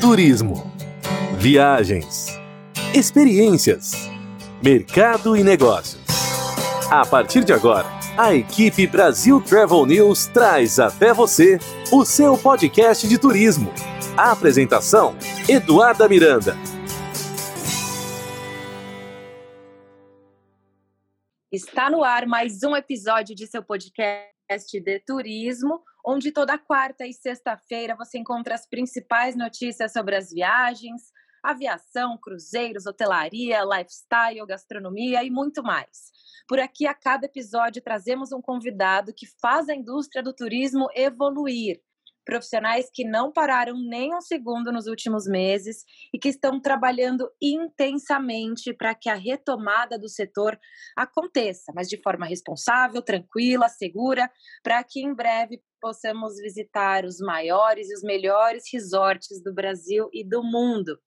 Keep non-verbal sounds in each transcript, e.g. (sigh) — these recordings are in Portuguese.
turismo, viagens, experiências, mercado e negócios. A partir de agora, a equipe Brasil Travel News traz até você o seu podcast de turismo. A apresentação: Eduarda Miranda. Está no ar mais um episódio de seu podcast de turismo, onde toda quarta e sexta-feira você encontra as principais notícias sobre as viagens, aviação, cruzeiros, hotelaria, lifestyle, gastronomia e muito mais. Por aqui, a cada episódio, trazemos um convidado que faz a indústria do turismo evoluir profissionais que não pararam nem um segundo nos últimos meses e que estão trabalhando intensamente para que a retomada do setor aconteça, mas de forma responsável, tranquila, segura, para que em breve possamos visitar os maiores e os melhores resorts do Brasil e do mundo.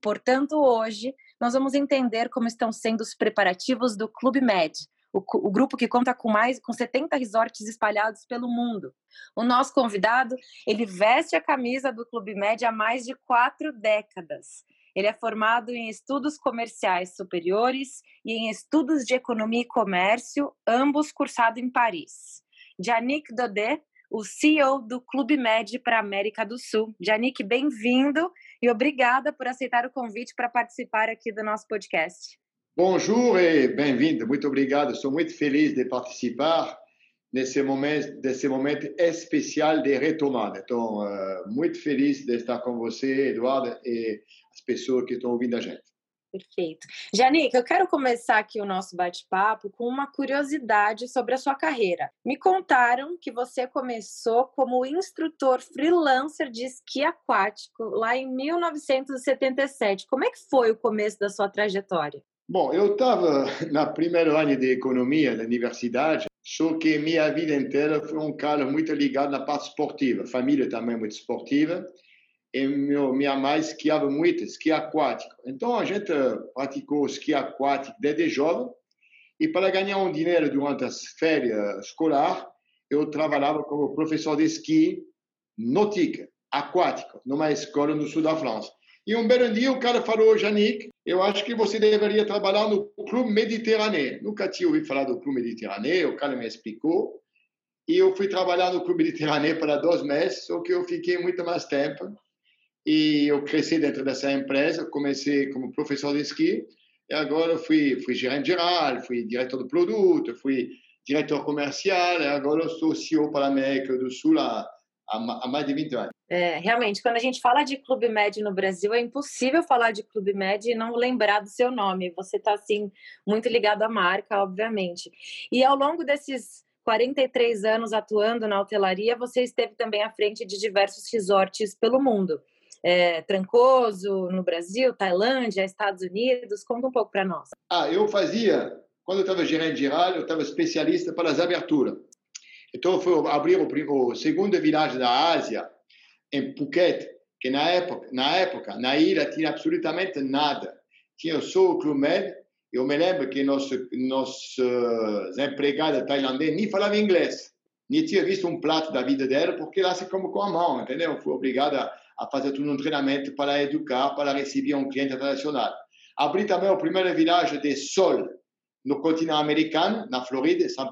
Portanto, hoje nós vamos entender como estão sendo os preparativos do Clube Med, o, o, grupo que conta com mais com 70 resorts espalhados pelo mundo. O nosso convidado, ele veste a camisa do Clube Média há mais de quatro décadas. Ele é formado em estudos comerciais superiores e em estudos de economia e comércio, ambos cursados em Paris. Janik Dodet, o CEO do Clube Med para a América do Sul. Janik, bem-vindo e obrigada por aceitar o convite para participar aqui do nosso podcast. Bonjour e bem-vindo. Muito obrigado. Estou muito feliz de participar nesse momento, desse momento especial de retomada. Estou uh, muito feliz de estar com você, Eduardo, e as pessoas que estão ouvindo a gente. Perfeito. Janik, eu quero começar aqui o nosso bate-papo com uma curiosidade sobre a sua carreira. Me contaram que você começou como instrutor freelancer de esqui aquático lá em 1977. Como é que foi o começo da sua trajetória? Bom, eu estava (laughs) na primeiro ano de economia da universidade, só que minha vida inteira foi um cara muito ligado na parte esportiva. Família também muito esportiva. E meu, minha mãe esquiava muito, esqui aquático. Então a gente praticou esqui aquático desde jovem. E para ganhar um dinheiro durante as férias escolar, eu trabalhava como professor de esqui nautique, aquático, numa escola no sul da França. E um belo dia o cara falou, Janik, eu acho que você deveria trabalhar no Clube Mediterrâneo. Nunca tinha ouvido falar do Clube Mediterrâneo, o cara me explicou. E eu fui trabalhar no Clube Mediterrâneo para dois meses, só que eu fiquei muito mais tempo. E eu cresci dentro dessa empresa, comecei como professor de esqui, e agora fui, fui gerente geral, fui diretor do produto, fui diretor comercial, e agora eu sou CEO para a América do Sul há, há mais de 20 anos. É, realmente, quando a gente fala de Clube Med no Brasil, é impossível falar de Clube Med e não lembrar do seu nome. Você está, assim, muito ligado à marca, obviamente. E ao longo desses 43 anos atuando na hotelaria, você esteve também à frente de diversos resorts pelo mundo. É, Trancoso, no Brasil, Tailândia, Estados Unidos. Conta um pouco para nós. Ah, eu fazia, quando eu estava gerente geral, eu estava especialista para as aberturas. Então, fui abrir o, o segundo viagem da Ásia, em Phuket, que na época, na época, na ilha tinha absolutamente nada. Tinha só o Clube. Eu me lembro que nossos nosso, uh, empregados tailandeses nem falavam inglês. Nem tinha visto um prato da vida dela, porque lá se come com a mão, entendeu? Eu fui obrigado a, fazer todo um treinamento para educar, para receber um cliente internacional. Abri também a primeira viagem de sol no continente americano, na Florida, St.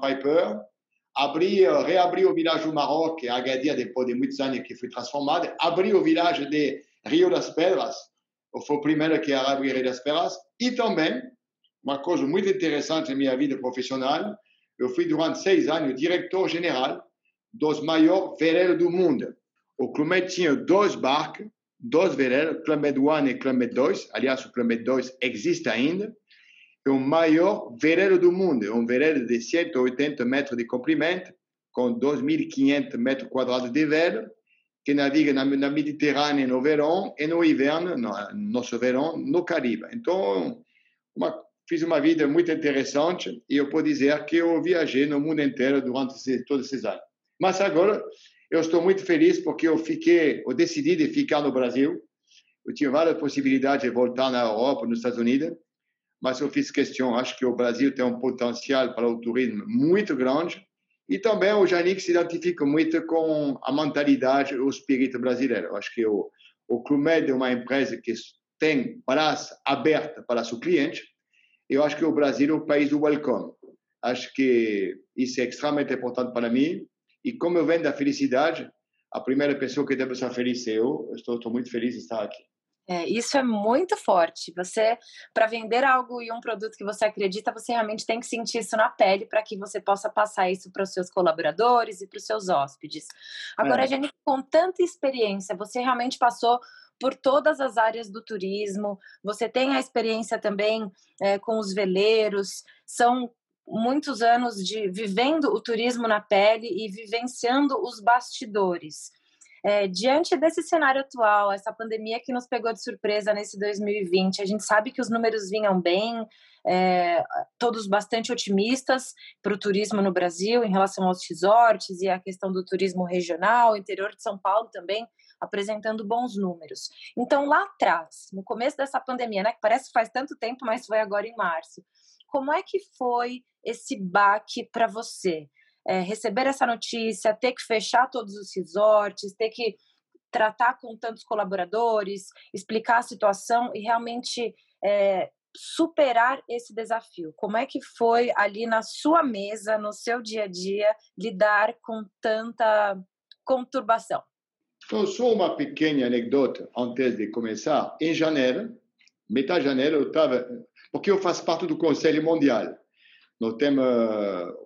Piper, abrir, reabrir o village do Maroc, Agadir, depois de muitos anos que foi transformado, abrir o village de Rio das Pedras, foi o primeiro que abriu Rio das Pedras, e também, uma coisa muito interessante na minha vida profissional, eu fui durante seis anos diretor geral dos maiores veleiros do mundo. O Clube tinha dois barcos, dois veleiros, Clube 1 e Clube 2, aliás, o Clube 2 existe ainda, é o maior veleiro do mundo. É um veleiro de 180 metros de comprimento, com 2.500 metros quadrados de vela, que naviga na, na Mediterrânea no verão e no inverno, no nosso verão, no Caribe. Então, uma, fiz uma vida muito interessante e eu posso dizer que eu viajei no mundo inteiro durante esse, todos esses anos. Mas agora eu estou muito feliz porque eu fiquei, eu decidi de ficar no Brasil. Eu tinha várias possibilidades de voltar na Europa, nos Estados Unidos, mas eu fiz questão, acho que o Brasil tem um potencial para o turismo muito grande e também o Janik se identifica muito com a mentalidade, o espírito brasileiro. Acho que o, o Clube Med é uma empresa que tem praça aberta para seu cliente. Eu acho que o Brasil é o país do welcome. Acho que isso é extremamente importante para mim. E como eu venho da felicidade, a primeira pessoa que deve estar feliz é eu. Estou, estou muito feliz de estar aqui. É, isso é muito forte. Você, para vender algo e um produto que você acredita, você realmente tem que sentir isso na pele para que você possa passar isso para os seus colaboradores e para os seus hóspedes. Agora, é. Jenny, com tanta experiência, você realmente passou por todas as áreas do turismo, você tem a experiência também é, com os veleiros, são muitos anos de vivendo o turismo na pele e vivenciando os bastidores. É, diante desse cenário atual, essa pandemia que nos pegou de surpresa nesse 2020, a gente sabe que os números vinham bem, é, todos bastante otimistas para o turismo no Brasil em relação aos resorts e a questão do turismo regional, interior de São Paulo também apresentando bons números. Então, lá atrás, no começo dessa pandemia, né, que parece que faz tanto tempo, mas foi agora em março, como é que foi esse baque para você? É, receber essa notícia, ter que fechar todos os resorts, ter que tratar com tantos colaboradores, explicar a situação e realmente é, superar esse desafio? Como é que foi ali na sua mesa, no seu dia a dia, lidar com tanta conturbação? Então, só uma pequena anedota antes de começar. Em janeiro, metade de janeiro, eu estava. Porque eu faço parte do Conselho Mundial. Nós temos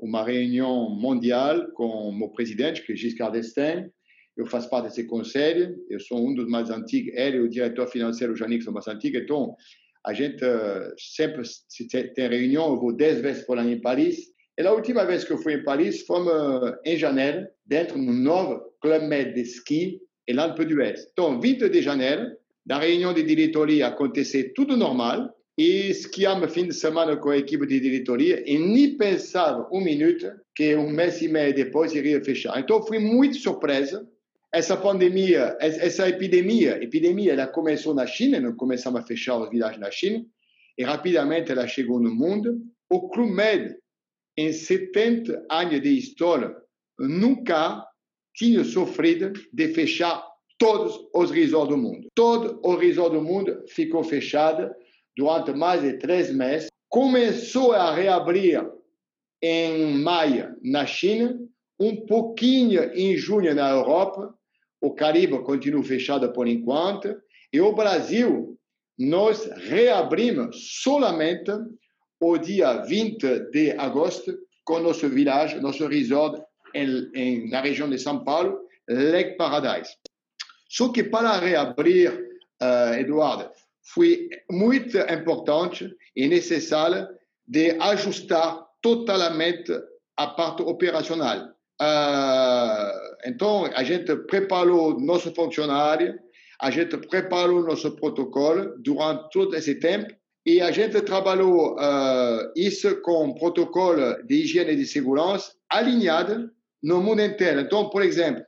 uma reunião mundial com o meu presidente, que Giscard d'Estaing. Eu faço parte desse conselho, eu sou um dos mais antigos, ele e o diretor financeiro, Janik, são mais antigos. Então, a gente sempre tem reunião, eu vou dez vezes por ano em Paris. E a última vez que eu fui em Paris foi em janeiro, dentro do novo Club Med de ski, em l'Alpe d'Huez. Então, 20 de janeiro, da reunião de diretoria acontecer tudo normal, e esquiamos fim de semana com a equipe de diretoria e nem pensava um minuto que um mês e meio depois iria fechar. Então fui muito surpresa. Essa pandemia, essa epidemia, epidemia, ela começou na China, nós começamos a fechar os vilagens na China e rapidamente ela chegou no mundo. O Clube Med, em 70 anos de história, nunca tinha sofrido de fechar todos os resorts do mundo. Todo o resort do mundo ficou fechado durante mais de três meses, começou a reabrir em maio na China, um pouquinho em junho na Europa, o Caribe continua fechado por enquanto, e o Brasil, nós reabrimos solamente o dia 20 de agosto com nosso village, nosso resort em, em, na região de São Paulo, Lake Paradise. Só que para reabrir, uh, Eduardo, foi muito importante e necessário de ajustar totalmente a parte operacional. Uh, então, a gente preparou nosso funcionário, a gente preparou nosso protocolo durante todo esse tempo e a gente trabalhou uh, isso com protocolo de higiene e de segurança alinhado no mundo inteiro. Então, por exemplo,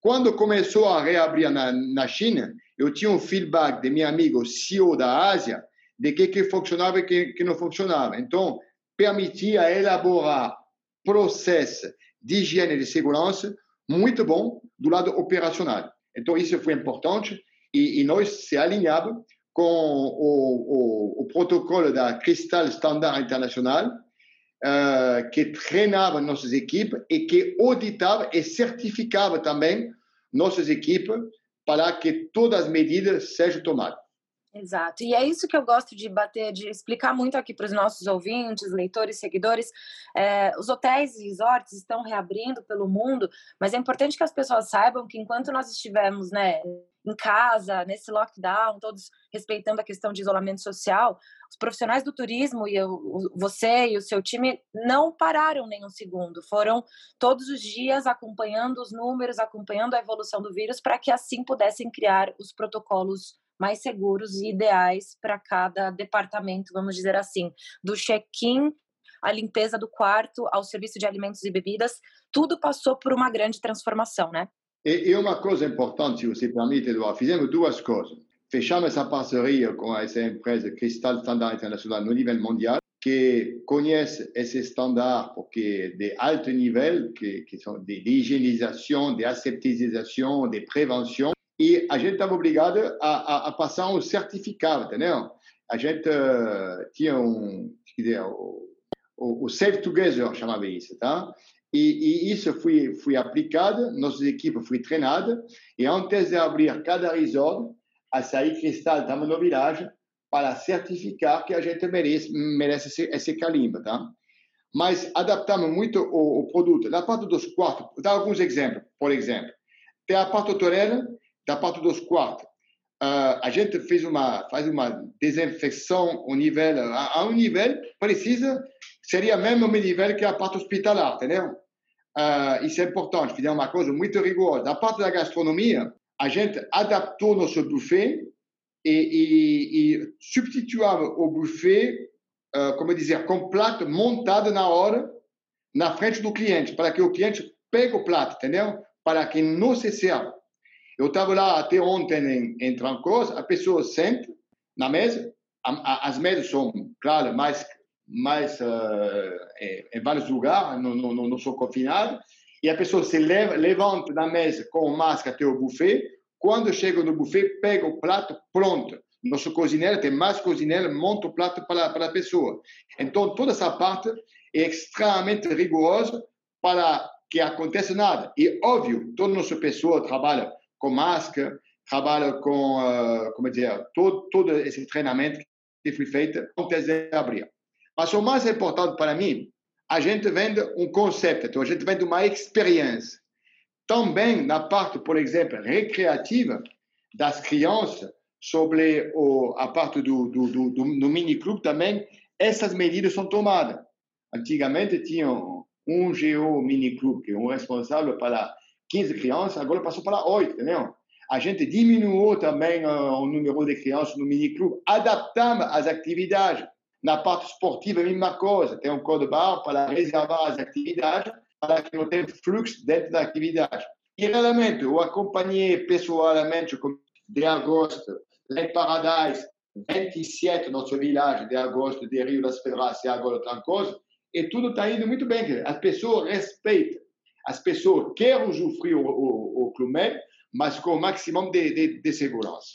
quando começou a reabrir na, na China, eu tinha um feedback de meu amigo CEO da Ásia de que, que funcionava e que, que não funcionava. Então, permitia elaborar processo de higiene e de segurança muito bom do lado operacional. Então, isso foi importante e, e nós se alinhávamos com o, o, o, protocolo da Crystal Standard Internacional, uh, que treinava nossas equipes e que auditava e certificava também nossas equipes para que todas as medidas sejam tomadas. Exato. E é isso que eu gosto de bater, de explicar muito aqui para os nossos ouvintes, leitores, seguidores. É, os hotéis e resorts estão reabrindo pelo mundo, mas é importante que as pessoas saibam que enquanto nós estivermos né, em casa, nesse lockdown, todos respeitando a questão de isolamento social, os profissionais do turismo e eu, você e o seu time não pararam nem um segundo. Foram todos os dias acompanhando os números, acompanhando a evolução do vírus, para que assim pudessem criar os protocolos mais seguros e ideais para cada departamento, vamos dizer assim, do check-in a limpeza do quarto, ao serviço de alimentos e bebidas, tudo passou por uma grande transformação, né? E, e uma coisa importante, se você permite, Eduardo, fizemos duas coisas. Fechamos essa parceria com essa empresa Cristal Standard Internacional no nível mundial, que conhece esse standard porque de alto nível, que, que são de, de higienização, de aseptização, de prevenção, e a gente estava obrigado a, a, a, passar um certificado, entendeu? A gente uh, tinha um, dizer, o, o, o Save Together chamava isso, tá? E, e, isso foi, foi aplicado, nossas equipes foi treinada, e antes de abrir cada resort, a sair cristal estava no village para certificar que a gente merece, merece esse, esse carimbo, tá? Mas adaptamos muito o, o produto. Na parte dos quartos, dar alguns exemplos, por exemplo. Tem a parte hotelera, da parte dos quartos. Uh, a gente fez uma, faz uma desinfecção ao nível, a, a um nível precisa, seria mesmo o nível que a parte hospitalar, entendeu? Uh, isso é importante, fizemos uma coisa muito rigorosa. Da parte da gastronomia, a gente adaptou nosso buffet e, e, e substituava o buffet, uh, como dizer, com prato montado na hora, na frente do cliente, para que o cliente pegue o prato, entendeu? Para que não se serve. Eu estava lá até ontem em, em Trancoso, a pessoa sente na mesa, a, a, as mesas são, claro, mais, mais uh, em, vários lugares, não, não, não são confinadas, e a pessoa se leva, levanta da mesa com máscara até o buffet, quando chega no buffet, pega o prato pronto. Nosso cozinheiro tem mais cozinheiro, monta o prato para, para a pessoa. Então, toda essa parte é extremamente rigorosa para que aconteça nada. E, óbvio, toda nossa pessoa trabalha com máscara, trabalha com, uh, como dizer, todo, todo esse treinamento que foi feito antes de abrir. Mas o mais importante para mim, a gente vende um conceito, então a gente vende uma experiência. Também na parte, por exemplo, recreativa das crianças, sobre o, a parte do, do, do, do, do mini-clube também, essas medidas são tomadas. Antigamente tinha um GO mini-clube, que é um responsável para 15 crianças, agora passou para 8, entendeu? A gente diminuiu também uh, o número de crianças no mini-clube, adaptamos as atividades. Na parte esportiva, a mesma coisa, tem um código bar para reservar as atividades, para que não tenha fluxo dentro da atividade. E realmente, eu acompanhei pessoalmente de agosto, em Paradise, 27, nosso village de agosto de Rio das Pedras e agora Trancoso, e tudo está indo muito bem. As pessoas respeitam as pessoas querem usufruir o, o, o Clube mas com o máximo de, de, de segurança.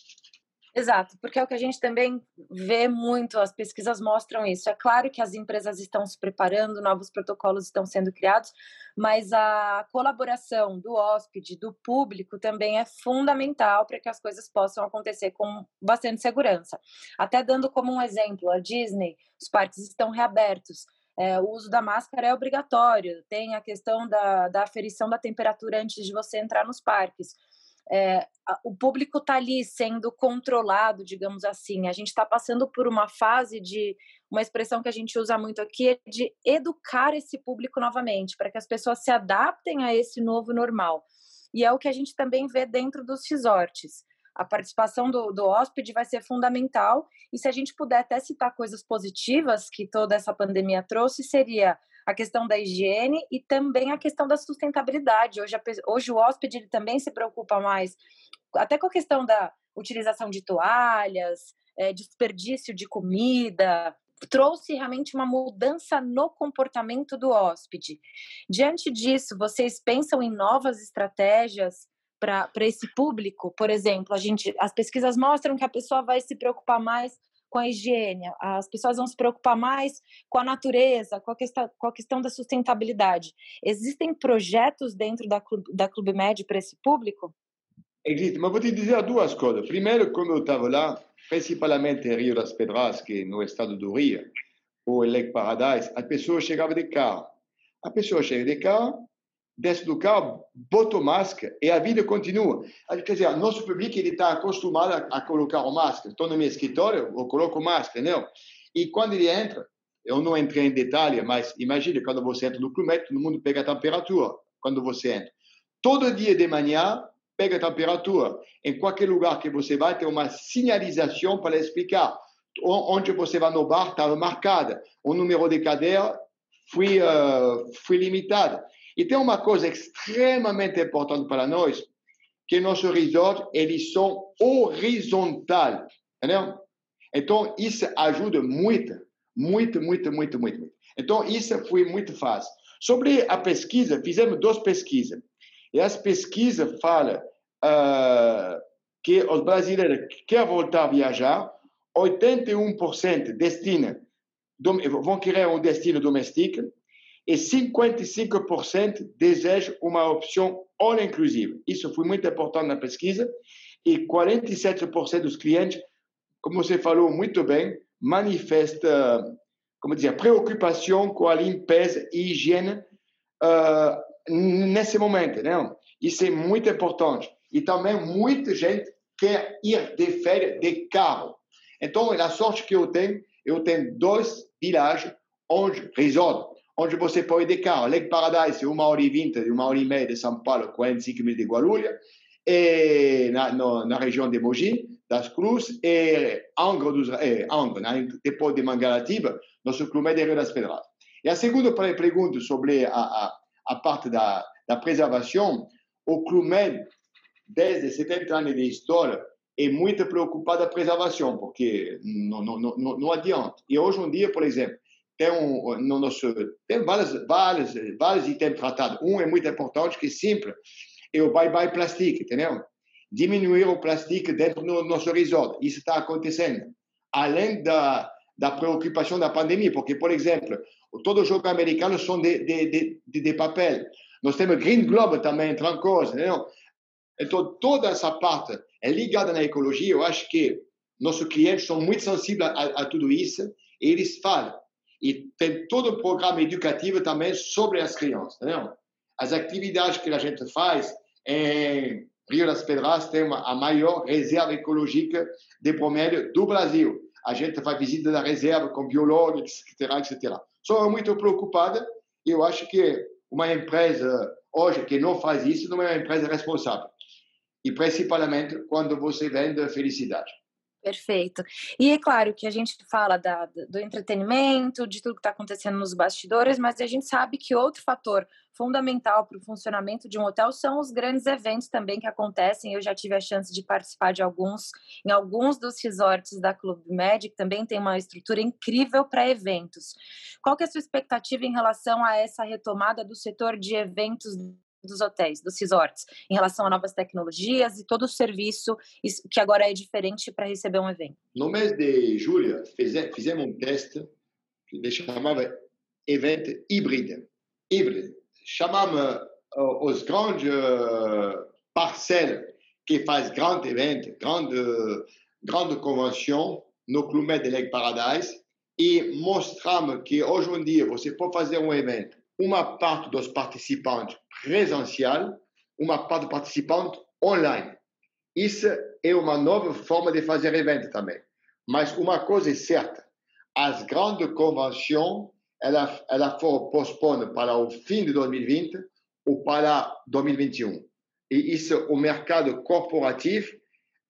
Exato, porque é o que a gente também vê muito, as pesquisas mostram isso. É claro que as empresas estão se preparando, novos protocolos estão sendo criados, mas a colaboração do hóspede, do público, também é fundamental para que as coisas possam acontecer com bastante segurança. Até dando como um exemplo, a Disney, os parques estão reabertos, é, o uso da máscara é obrigatório, tem a questão da, da aferição da temperatura antes de você entrar nos parques. É, o público está ali sendo controlado, digamos assim. A gente está passando por uma fase de uma expressão que a gente usa muito aqui é de educar esse público novamente, para que as pessoas se adaptem a esse novo normal. E é o que a gente também vê dentro dos resorts a participação do, do hóspede vai ser fundamental. E se a gente puder até citar coisas positivas que toda essa pandemia trouxe, seria a questão da higiene e também a questão da sustentabilidade. Hoje, a, hoje o hóspede ele também se preocupa mais, até com a questão da utilização de toalhas, é, desperdício de comida, trouxe realmente uma mudança no comportamento do hóspede. Diante disso, vocês pensam em novas estratégias para esse público, por exemplo, a gente, as pesquisas mostram que a pessoa vai se preocupar mais com a higiene, as pessoas vão se preocupar mais com a natureza, com a questão, com a questão da sustentabilidade. Existem projetos dentro da Clube, da Clube Med para esse público? Existe, mas vou te dizer duas coisas. Primeiro, como eu estava lá, principalmente em Rio das Pedras, que é no estado do Rio, ou em Lake Paradise, a pessoa chegava de carro. A pessoa chega de carro, desce do carro, bota máscara e a vida continua. Quer dizer, nosso público ele está acostumado a, a colocar máscara. Estou no meu escritório, eu coloco máscara, não? E quando ele entra, eu não entrei em detalhe, mas imagine quando você entra no clube, todo mundo pega a temperatura quando você entra. Todo dia de manhã pega a temperatura. Em qualquer lugar que você vai, tem uma sinalização para explicar onde você vai no bar, está marcada. O número de cadeira foi, uh, foi limitado. E tem uma coisa extremamente importante para nós, que nossos resorts, eles são horizontais, entendeu? Então, isso ajuda muito, muito, muito, muito, muito. Então, isso foi muito fácil. Sobre a pesquisa, fizemos duas pesquisas. E as pesquisas falam uh, que os brasileiros que querem voltar a viajar, 81% destina, vão querer um destino doméstico e 55% desejam uma opção all inclusive. Isso foi muito importante na pesquisa e 47% dos clientes, como você falou muito bem, manifesta, como dizer, preocupação com a limpeza e higiene uh, nesse momento, não? Isso é muito importante. E também muita gente quer ir de férias de carro. Então, a sorte que eu tenho, eu tenho dois villages onde resort, onde você pode ir de carro. Lake Paradise, uma hora e vinte, uma hora e meia de São Paulo, 45 mil de Guarulhos, e na, no, na região de Mogi, das Cruzes, e Angra, dos, eh, Angra né? depois de Mangaratiba, nosso clube de Rio das Pedradas. E a segunda pergunta sobre a, a, a parte da, da preservação, o Clube, desde 70 anos de história, é muito preocupado com a preservação, porque não, não, não, não adianta. E hoje em dia, por exemplo, tem, um, no nosso, tem vários, vários, vários itens tratados. Um é muito importante, que é simples, é o bye-bye plástico, entendeu? Diminuir o plástico dentro do nosso resort. Isso está acontecendo. Além da, da preocupação da pandemia, porque, por exemplo, todos os jogos americanos são de, de, de, de, de papel. Nós temos Green Globe também, Trancoso, entendeu? Então, toda essa parte é ligada na ecologia. Eu acho que nossos clientes são muito sensíveis a, a tudo isso e eles falam. E tem todo um programa educativo também sobre as crianças, entendeu? As atividades que a gente faz em Rio das Pedras tem uma, a maior reserva ecológica de bromério do Brasil. A gente faz visita da reserva com biólogos, etc, etc. Sou muito preocupada e eu acho que uma empresa hoje que não faz isso não é uma empresa responsável. E principalmente quando você vende felicidade. Perfeito. E é claro que a gente fala da, do entretenimento, de tudo que está acontecendo nos bastidores, mas a gente sabe que outro fator fundamental para o funcionamento de um hotel são os grandes eventos também que acontecem. Eu já tive a chance de participar de alguns, em alguns dos resorts da Club Med, que também tem uma estrutura incrível para eventos. Qual que é a sua expectativa em relação a essa retomada do setor de eventos dos hotéis, dos resorts, em relação a novas tecnologias e todo o serviço que agora é diferente para receber um evento? No mês de julho, fizemos um teste que chamava evento híbrido. Híbrido. Chamamos uh, os grandes uh, parcelles que faz grande evento, grande, grande convenção no Clube Lake Paradise e mostramos que hoje em dia você pode fazer um evento uma parte dos participantes presencial, uma parte participante online. Isso é uma nova forma de fazer evento também. Mas uma coisa é certa, as grandes convenções, ela, ela foram pospostas para o fim de 2020 ou para 2021. E isso, o mercado corporativo,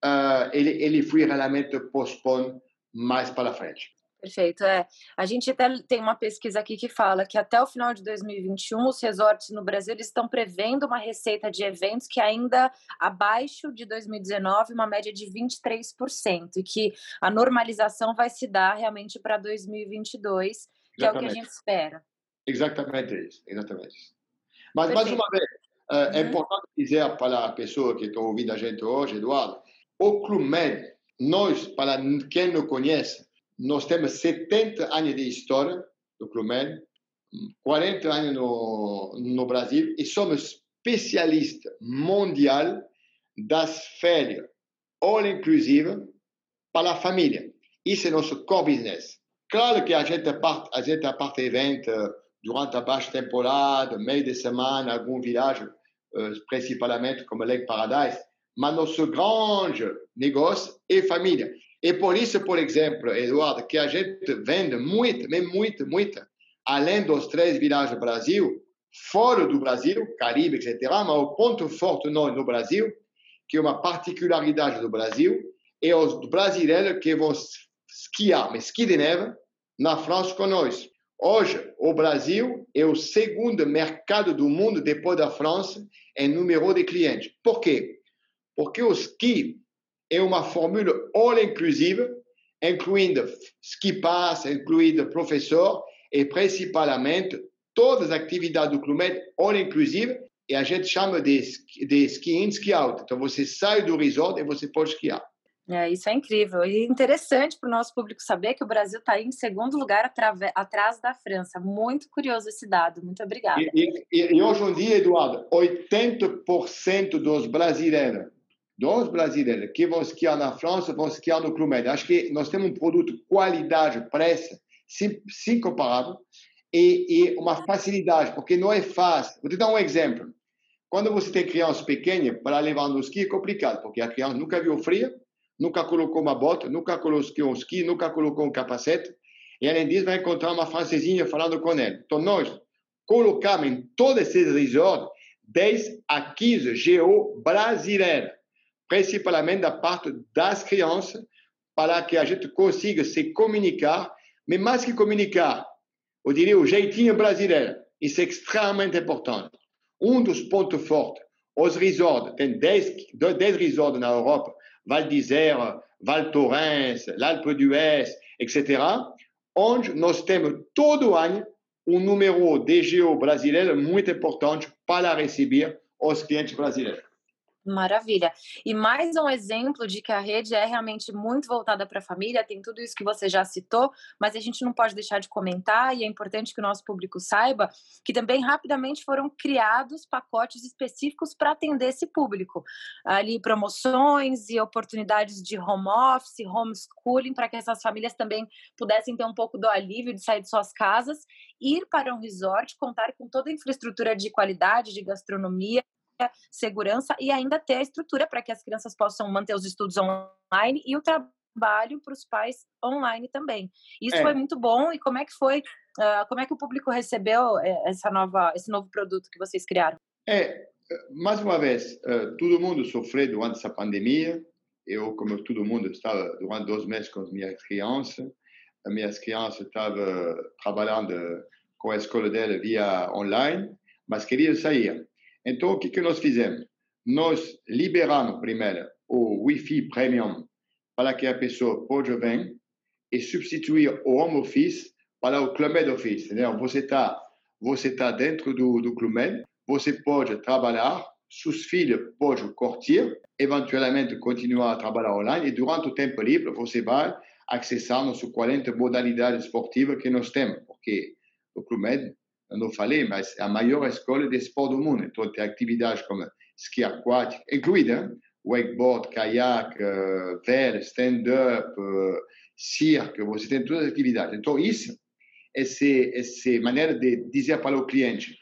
uh, ele, ele foi realmente postposto mais para frente. Perfeito. É. A gente até tem uma pesquisa aqui que fala que até o final de 2021 os resorts no Brasil estão prevendo uma receita de eventos que é ainda abaixo de 2019, uma média de 23%, e que a normalização vai se dar realmente para 2022, que Exatamente. é o que a gente espera. Exatamente isso. Exatamente isso. Mas, Perfeito. mais uma vez, é, é uhum. importante dizer para a pessoa que está ouvindo a gente hoje, Eduardo, o Clube Med, nós, para quem não conhece, nós temos 70 anos de história do Clube 40 anos no, no Brasil e somos especialistas mundial das férias all inclusive para a família. Isso é nosso core business. Claro que a gente parte, a gente parte evento durante a baixa temporada, meio de semana, algum viagem, uh, principalmente como Lake Paradise, mas nosso grande negócio é família. E por isso, por exemplo, Eduardo, que a gente vende muito, muito, muito, além dos três vilagens do Brasil, fora do Brasil, Caribe, etc., mas o ponto forte nós no Brasil, que é uma particularidade do Brasil, é os brasileiros que vão esquiar, mas esqui de neve, na França com nós. Hoje, o Brasil é o segundo mercado do mundo, depois da França, em número de clientes. Por quê? Porque o esqui é uma fórmula all inclusive, incluindo ski pass, incluindo professor e principalmente todas as atividades do Clube all inclusive e a gente chama de, de ski in, ski out. Então você sai do resort e você pode esquiar. É, isso é incrível e interessante para o nosso público saber que o Brasil está em segundo lugar atrás da França. Muito curioso esse dado. Muito obrigada. E, e, e hoje em dia, Eduardo, 80% dos brasileiros, dos brasileiros que vão esquiar na França vão esquiar no Clube Med. Acho que nós temos um produto qualidade, preço, sim, sim comparado e, e uma facilidade, porque não é fácil. Vou te dar um exemplo. Quando você tem criança pequena, para levar no esqui é complicado, porque a criança nunca viu frio, nunca colocou uma bota, nunca colocou um esqui, nunca colocou um capacete, e além disso vai encontrar uma francesinha falando com ele. Então nós colocamos em todos esses resorts 10 a 15 GO brasileiros, principalmente da parte das crianças, para que a gente consiga se comunicar, mas mais que comunicar, eu diria o jeitinho brasileiro. Isso é extremamente importante. Um dos pontos fortes, os resorts, tem 10, 10 resorts na Europa, Val d'Isère, Val Thorens, l'Alpe d'Huez, etc., onde nós temos todo ano um número de GO brasileiro muito importante para receber os clientes brasileiros. Maravilha. E mais um exemplo de que a rede é realmente muito voltada para a família, tem tudo isso que você já citou, mas a gente não pode deixar de comentar, e é importante que o nosso público saiba que também rapidamente foram criados pacotes específicos para atender esse público. Ali, promoções e oportunidades de home office, homeschooling, para que essas famílias também pudessem ter um pouco do alívio de sair de suas casas, ir para um resort, contar com toda a infraestrutura de qualidade, de gastronomia segurança e ainda ter a estrutura para que as crianças possam manter os estudos online e o trabalho para os pais online também. Isso é. foi muito bom. E como é que foi? Uh, como é que o público recebeu eh, essa nova, esse novo produto que vocês criaram? É, mais uma vez, uh, todo mundo sofreu durante essa pandemia. Eu, como todo mundo, estava durante dois meses com as minhas crianças. As minhas crianças estavam trabalhando com a escola dela via online, mas queriam sair. Então, o que, que nós fizemos? Nós liberamos primeiro o Wi-Fi Premium para que a pessoa pode vir e substituir o Home Office para o Club Med Office. Entendeu? Você está você tá dentro do, do Club Med, você pode trabalhar, seus filhos podem curtir, eventualmente continuar a trabalhar online e durante o tempo livre você vai acessar nossas 40 modalidades esportivas que nós temos, porque o Club Med eu não falei, mas é a maior escola de esporte do mundo. Então, tem atividades como esqui aquático, incluída wakeboard, caiaque, uh, stand-up, uh, circo, você tem todas as atividades. Então, isso, essa, essa maneira de dizer para o cliente,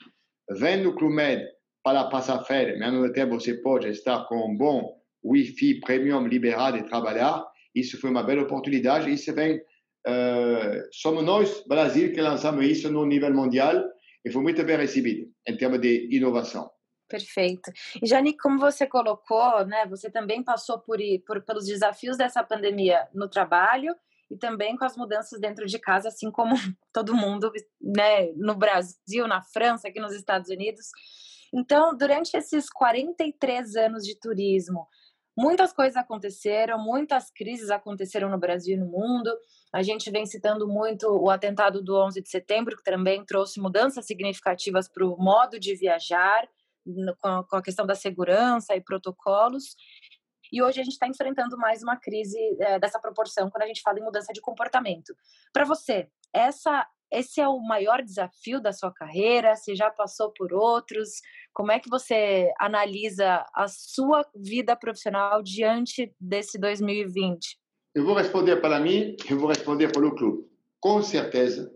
vem no Clube Med para passar férias, mas mesmo tempo você pode estar com um bom Wi-Fi premium liberado e trabalhar, isso foi uma bela oportunidade. Isso vem, uh, somos nós, Brasil, que lançamos isso no nível mundial e foi muito bem recebido em termos de inovação. Perfeito. E Jani, como você colocou, né, você também passou por, por pelos desafios dessa pandemia no trabalho e também com as mudanças dentro de casa, assim como (laughs) todo mundo, né, no Brasil, na França, aqui nos Estados Unidos. Então, durante esses 43 anos de turismo, muitas coisas aconteceram, muitas crises aconteceram no Brasil e no mundo. A gente vem citando muito o atentado do 11 de setembro, que também trouxe mudanças significativas para o modo de viajar, com a questão da segurança e protocolos. E hoje a gente está enfrentando mais uma crise é, dessa proporção quando a gente fala em mudança de comportamento. Para você, essa, esse é o maior desafio da sua carreira? Você já passou por outros? Como é que você analisa a sua vida profissional diante desse 2020? Eu vou responder para mim, eu vou responder para o clube. Com certeza,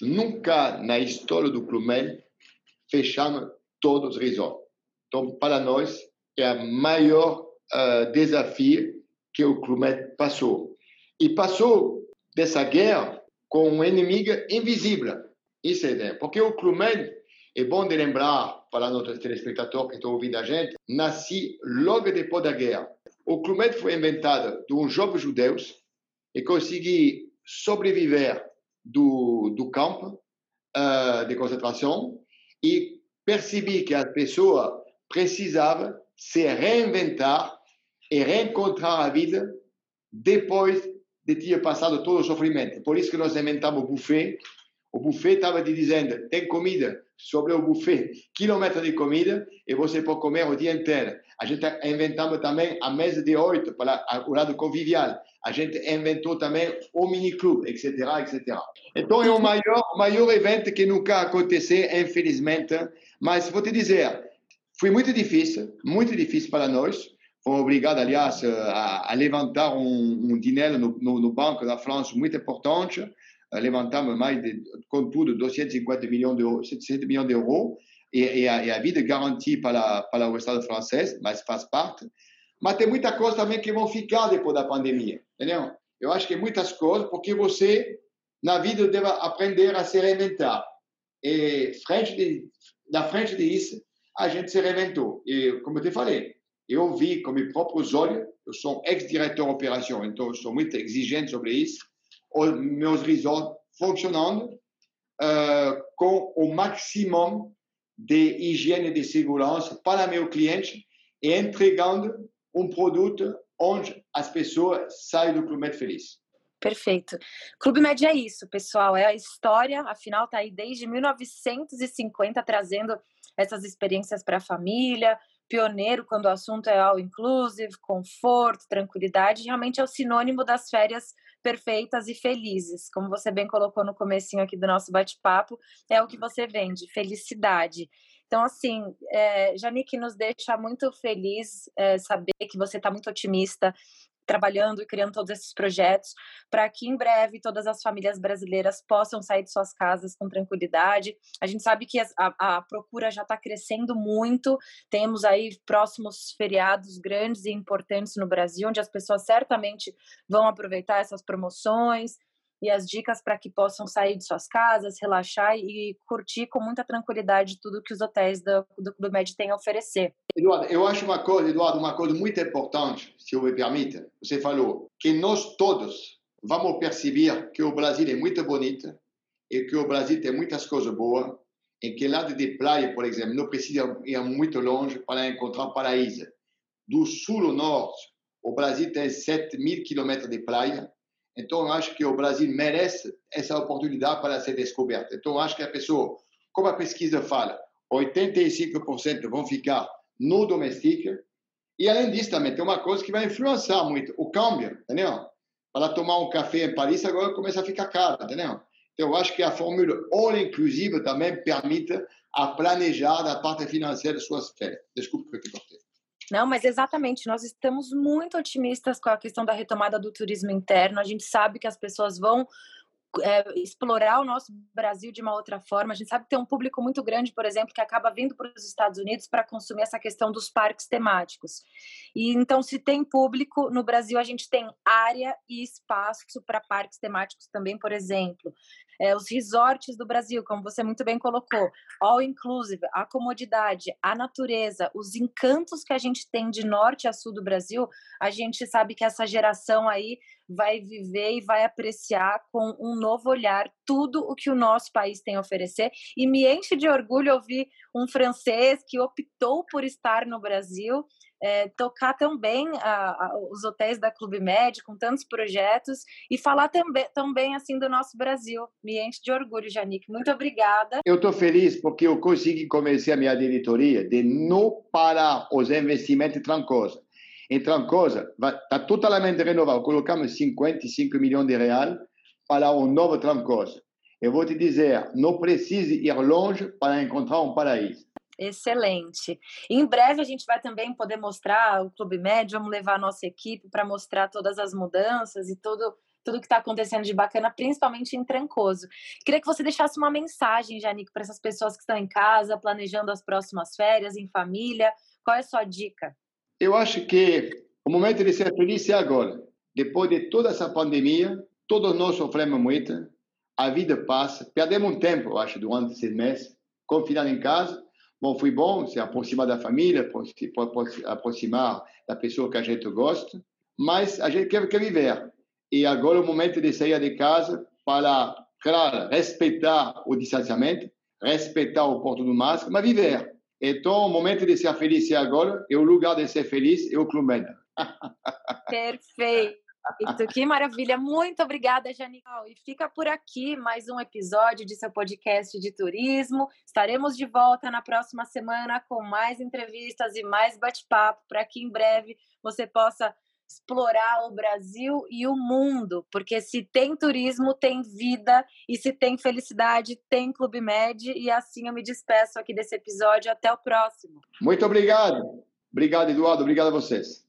nunca na história do clube fechamos todos os resorts. Então, para nós, é o maior uh, desafio que o clube passou. E passou dessa guerra com um inimigo invisível. Isso é ideia. Porque o clube é bom de lembrar para nossos telespectadores que estão ouvindo a gente, nasci logo depois da guerra. O Clube foi inventado de um jovem judeu e consegui sobreviver do, do campo uh, de concentração e percebi que a pessoa precisava se reinventar e reencontrar a vida depois de ter passado todo o sofrimento. Por isso que nós inventamos o buffet, O buffet estava te dizendo, tem comida sobre o buffet, quilômetro de comida, e você pode comer o dia inteiro. A gente inventamos também a mesa de oito, para o lado convivial. A gente inventou também o mini-clube, etc, etc. Então, é o maior, maior evento que nunca aconteceu, infelizmente. Mas vou te dizer, foi muito difícil, muito difícil para nós. Fomos obrigados, aliás, a, a levantar um, um dinheiro no, no, no Banco da França muito importante levantamos mais de, contudo, 250 milhões de euros, 700 milhões de euros, e, e, a, e a vida garantia para, para o Estado francês, mas faz parte. Mas tem muita coisa também que vão ficar depois da pandemia, entendeu? Eu acho que muitas coisas, porque você, na vida, deve aprender a se reinventar. E frente de, da frente disso, a gente se reinventou. E, como eu te falei, eu vi com meus próprios olhos, eu sou ex-diretor de operação, então eu sou muito exigente sobre isso, os meus resorts funcionando uh, com o máximo de higiene e de segurança para meu cliente e entregando um produto onde as pessoas saem do Clube Med feliz. Perfeito. Clube Med é isso, pessoal. É a história, afinal, está aí desde 1950 trazendo essas experiências para a família, pioneiro quando o assunto é all inclusive, conforto, tranquilidade, realmente é o sinônimo das férias perfeitas e felizes. Como você bem colocou no comecinho aqui do nosso bate-papo, é o que você vende, felicidade. Então, assim, é, Janique, nos deixa muito feliz é, saber que você está muito otimista trabalhando e criando todos esses projetos para que em breve todas as famílias brasileiras possam sair de suas casas com tranquilidade. A gente sabe que a, a procura já está crescendo muito, temos aí próximos feriados grandes e importantes no Brasil, onde as pessoas certamente vão aproveitar essas promoções e as dicas para que possam sair de suas casas, relaxar e curtir com muita tranquilidade tudo que os hotéis do, do Clube Med têm a oferecer. Eduardo, eu acho uma coisa, Eduardo, uma coisa muito importante, se eu me permite. Você falou que nós todos vamos perceber que o Brasil é muito bonito e que o Brasil tem muitas coisas boas e que lado de praia, por exemplo, não precisa ir muito longe para encontrar paraíso. Do sul ao norte, o Brasil tem 7 mil quilômetros de praia então, acho que o Brasil merece essa oportunidade para ser descoberta. Então, acho que a pessoa, como a pesquisa fala, 85% vão ficar no doméstico. E, além disso, também tem uma coisa que vai influenciar muito, o câmbio, entendeu? Para tomar um café em Paris, agora começa a ficar caro, entendeu? Então, acho que a fórmula all inclusive também permite a planejar a parte financeira de suas férias. Desculpe que eu te cortei. Não, mas exatamente, nós estamos muito otimistas com a questão da retomada do turismo interno. A gente sabe que as pessoas vão é, explorar o nosso Brasil de uma outra forma. A gente sabe que tem um público muito grande, por exemplo, que acaba vindo para os Estados Unidos para consumir essa questão dos parques temáticos. E então, se tem público no Brasil, a gente tem área e espaço para parques temáticos também, por exemplo. É, os resorts do Brasil, como você muito bem colocou, all inclusive, a comodidade, a natureza, os encantos que a gente tem de norte a sul do Brasil, a gente sabe que essa geração aí vai viver e vai apreciar com um novo olhar tudo o que o nosso país tem a oferecer. E me enche de orgulho ouvir um francês que optou por estar no Brasil. É, tocar também a, a, os hotéis da Clube Med com tantos projetos e falar também, também assim do nosso Brasil. Me enche de orgulho, Janique. Muito obrigada. Eu estou feliz porque eu consegui convencer a minha diretoria de não parar os investimentos em Trancosa. Em Trancosa está totalmente renovado. Colocamos 55 milhões de reais para um novo Trancosa. Eu vou te dizer, não precisa ir longe para encontrar um paraíso. Excelente. Em breve a gente vai também poder mostrar o Clube Médio, vamos levar a nossa equipe para mostrar todas as mudanças e tudo tudo que está acontecendo de bacana, principalmente em Trancoso. Queria que você deixasse uma mensagem, Janico, para essas pessoas que estão em casa, planejando as próximas férias, em família. Qual é a sua dica? Eu acho que o momento de ser feliz é agora. Depois de toda essa pandemia, todos nós sofremos muito, a vida passa, perdemos um tempo, eu acho, durante esses meses, confinado em casa. Bom, foi bom se aproximar da família, aproximar da pessoa que a gente gosta, mas a gente quer, quer viver. E agora é o momento de sair de casa para, claro, respeitar o distanciamento, respeitar o porto do máscara, mas viver. Então, o momento de ser feliz é agora, e o lugar de ser feliz é o Clube (laughs) Perfeito. Perfeito, que maravilha. Muito obrigada, Janical. E fica por aqui mais um episódio de seu podcast de turismo. Estaremos de volta na próxima semana com mais entrevistas e mais bate-papo para que em breve você possa explorar o Brasil e o mundo, porque se tem turismo, tem vida, e se tem felicidade, tem Clube Med, e assim eu me despeço aqui desse episódio. Até o próximo. Muito obrigado. Obrigado, Eduardo. Obrigado a vocês.